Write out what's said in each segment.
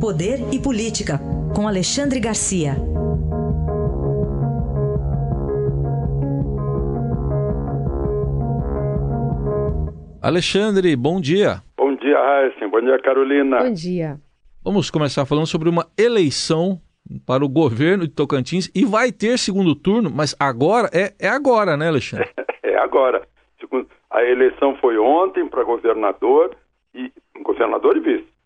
Poder e Política, com Alexandre Garcia. Alexandre, bom dia. Bom dia, Raíssen. Bom dia, Carolina. Bom dia. Vamos começar falando sobre uma eleição para o governo de Tocantins e vai ter segundo turno, mas agora é, é agora, né, Alexandre? É agora. A eleição foi ontem para governador e governador e vice.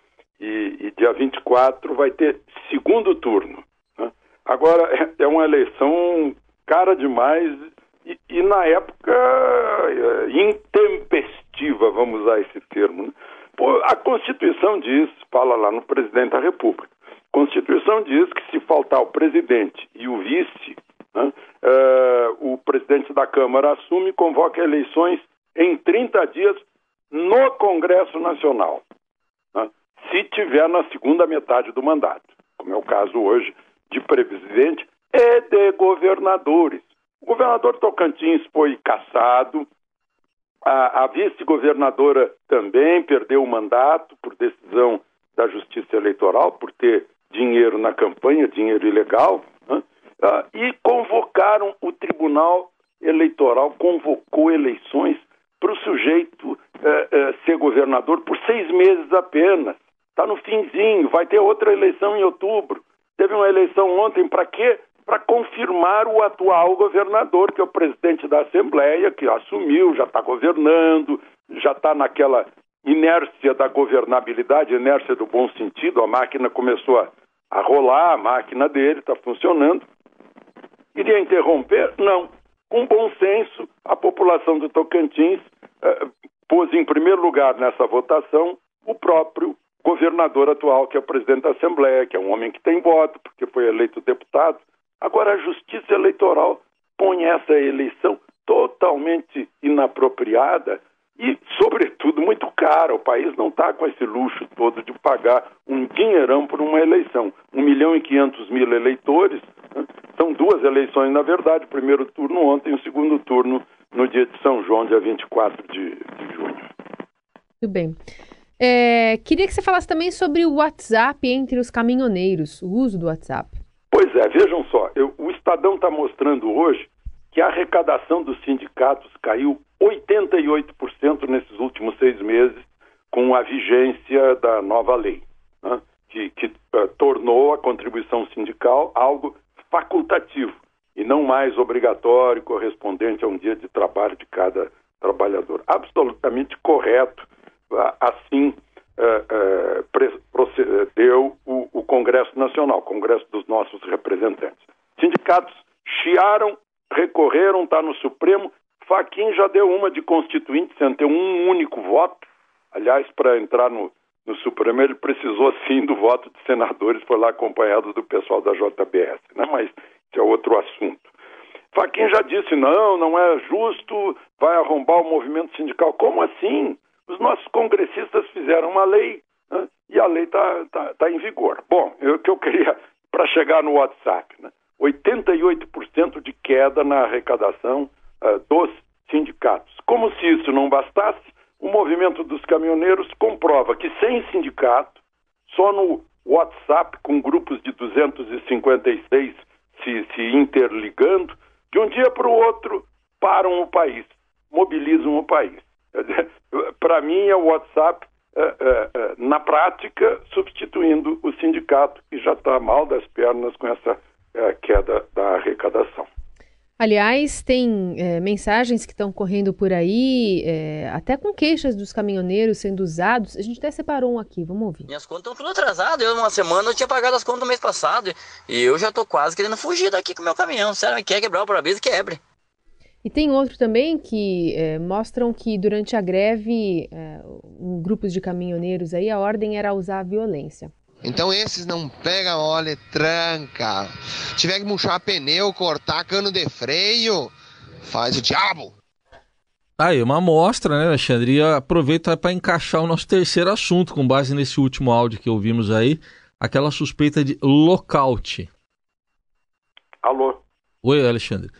E, e dia 24 vai ter segundo turno. Né? Agora é, é uma eleição cara demais e, e na época é, intempestiva, vamos usar esse termo. Né? Pô, a Constituição diz, fala lá no presidente da República, a Constituição diz que se faltar o presidente e o vice, né, uh, o presidente da Câmara assume e convoca eleições em 30 dias no Congresso Nacional, se tiver na segunda metade do mandato, como é o caso hoje de presidente e de governadores. O governador Tocantins foi cassado, a, a vice-governadora também perdeu o mandato por decisão da Justiça Eleitoral, por ter dinheiro na campanha, dinheiro ilegal, né? ah, e convocaram o Tribunal Eleitoral, convocou eleições para o sujeito eh, eh, ser governador por seis meses apenas. Está no finzinho, vai ter outra eleição em outubro. Teve uma eleição ontem, para quê? para confirmar o atual governador, que é o presidente da Assembleia, que assumiu, já está governando, já está naquela inércia da governabilidade, inércia do bom sentido, a máquina começou a, a rolar, a máquina dele está funcionando. Iria interromper? Não. Com bom senso, a população do Tocantins eh, pôs em primeiro lugar nessa votação o próprio governador atual, que é o presidente da Assembleia, que é um homem que tem voto, porque foi eleito deputado, Agora, a Justiça Eleitoral põe essa eleição totalmente inapropriada e, sobretudo, muito cara. O país não está com esse luxo todo de pagar um dinheirão por uma eleição. Um milhão e quinhentos mil eleitores. Né? São duas eleições, na verdade. O primeiro turno ontem e o segundo turno no dia de São João, dia 24 de, de junho. Muito bem. É, queria que você falasse também sobre o WhatsApp entre os caminhoneiros, o uso do WhatsApp. Pois é, vejam só, eu, o Estadão está mostrando hoje que a arrecadação dos sindicatos caiu 88% nesses últimos seis meses com a vigência da nova lei, né, que, que uh, tornou a contribuição sindical algo facultativo e não mais obrigatório, correspondente a um dia de trabalho de cada trabalhador. Absolutamente correto, assim uh, procedeu o, o Congresso Nacional, Congresso dos nossos representantes. Sindicatos chiaram, recorreram, está no Supremo. Faquin já deu uma de constituinte sem ter um único voto. Aliás, para entrar no, no Supremo, ele precisou sim do voto de senadores, foi lá acompanhado do pessoal da JBS, né? mas isso é outro assunto. Faquin já disse: não, não é justo, vai arrombar o movimento sindical. Como assim? Os nossos congressistas fizeram uma lei né? e a lei está tá, tá em vigor. Bom, o que eu queria, para chegar no WhatsApp, né? 88% de queda na arrecadação uh, dos sindicatos. Como se isso não bastasse, o movimento dos caminhoneiros comprova que sem sindicato, só no WhatsApp, com grupos de 256 se, se interligando, de um dia para o outro param o país, mobilizam o país. Para mim, é o WhatsApp, é, é, é, na prática, substituindo o sindicato, que já está mal das pernas com essa é, queda da arrecadação. Aliás, tem é, mensagens que estão correndo por aí, é, até com queixas dos caminhoneiros sendo usados. A gente até separou um aqui, vamos ouvir. Minhas contas estão tudo atrasadas. Eu, uma semana, eu tinha pagado as contas do mês passado. E eu já estou quase querendo fugir daqui com o meu caminhão. Sério, quer quebrar o para-brisa, quebre. E tem outro também que é, mostram que durante a greve, é, grupos de caminhoneiros aí, a ordem era usar a violência. Então esses não pega, olha, tranca. Tiver que murchar pneu, cortar cano de freio, faz o diabo. Aí, uma amostra, né, Alexandre? E aproveita para encaixar o nosso terceiro assunto, com base nesse último áudio que ouvimos aí, aquela suspeita de lockout. Alô? Oi, Alexandre.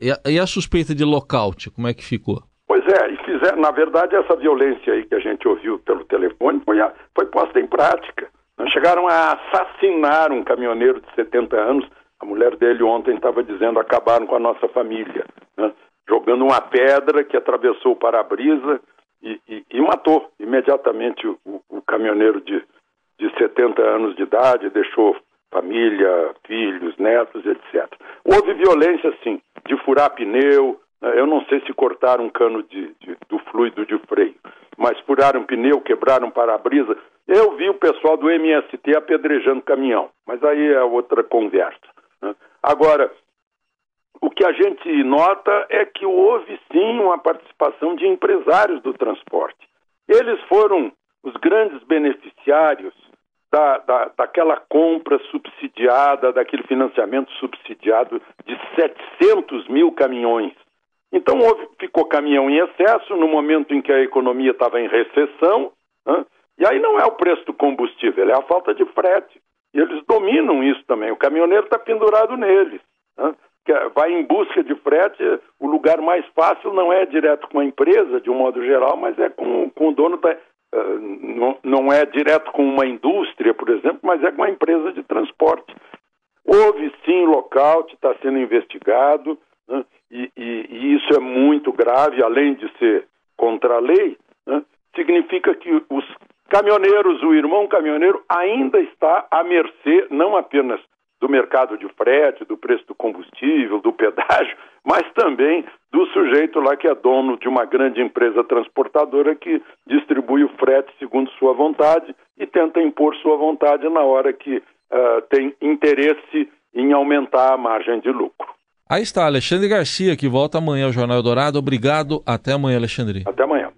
E e a, suspeita de lockout, como é que ficou? Pois é, e fizer, na verdade, essa violência aí que a gente ouviu pelo telefone foi, a, foi posta em prática. chegaram a assassinar um caminhoneiro de 70 anos. A mulher dele ontem estava dizendo acabaram com a nossa família, né? jogando uma pedra que atravessou o para-brisa e, e, e, matou imediatamente o, o caminhoneiro de, de 70 anos de idade, deixou família, filhos, netos, etc. Houve violência, sim, de furar pneu. Né? Eu não sei se cortaram um cano de, de, do fluido de freio, mas furaram pneu, quebraram para-brisa. Eu vi o pessoal do MST apedrejando caminhão, mas aí é outra conversa. Né? Agora, o que a gente nota é que houve sim uma participação de empresários do transporte. Eles foram os grandes beneficiários da, da, daquela compra subsidiada, daquele financiamento subsidiado de 700 mil caminhões. Então houve, ficou caminhão em excesso no momento em que a economia estava em recessão, né? e aí não é o preço do combustível, é a falta de frete. E eles dominam isso também. O caminhoneiro está pendurado neles. Né? Vai em busca de frete, o lugar mais fácil não é direto com a empresa, de um modo geral, mas é com, com o dono da, não, não, é direto com uma indústria, por exemplo, mas é com uma empresa de transporte. Houve sim lockout, está sendo investigado, né, e, e, e, isso é muito grave, além de ser contra a lei, né, significa que os caminhoneiros, o irmão caminhoneiro, ainda está à mercê não apenas do mercado de frete, do preço do combustível, do pedágio, mas também do sujeito lá que é dono de uma grande empresa transportadora que distribui o frete segundo sua vontade e tenta impor sua vontade na hora que uh, tem interesse em aumentar a margem de lucro. Aí está, Alexandre Garcia, que volta amanhã ao Jornal Dourado. Obrigado. Até amanhã, Alexandre. Até amanhã.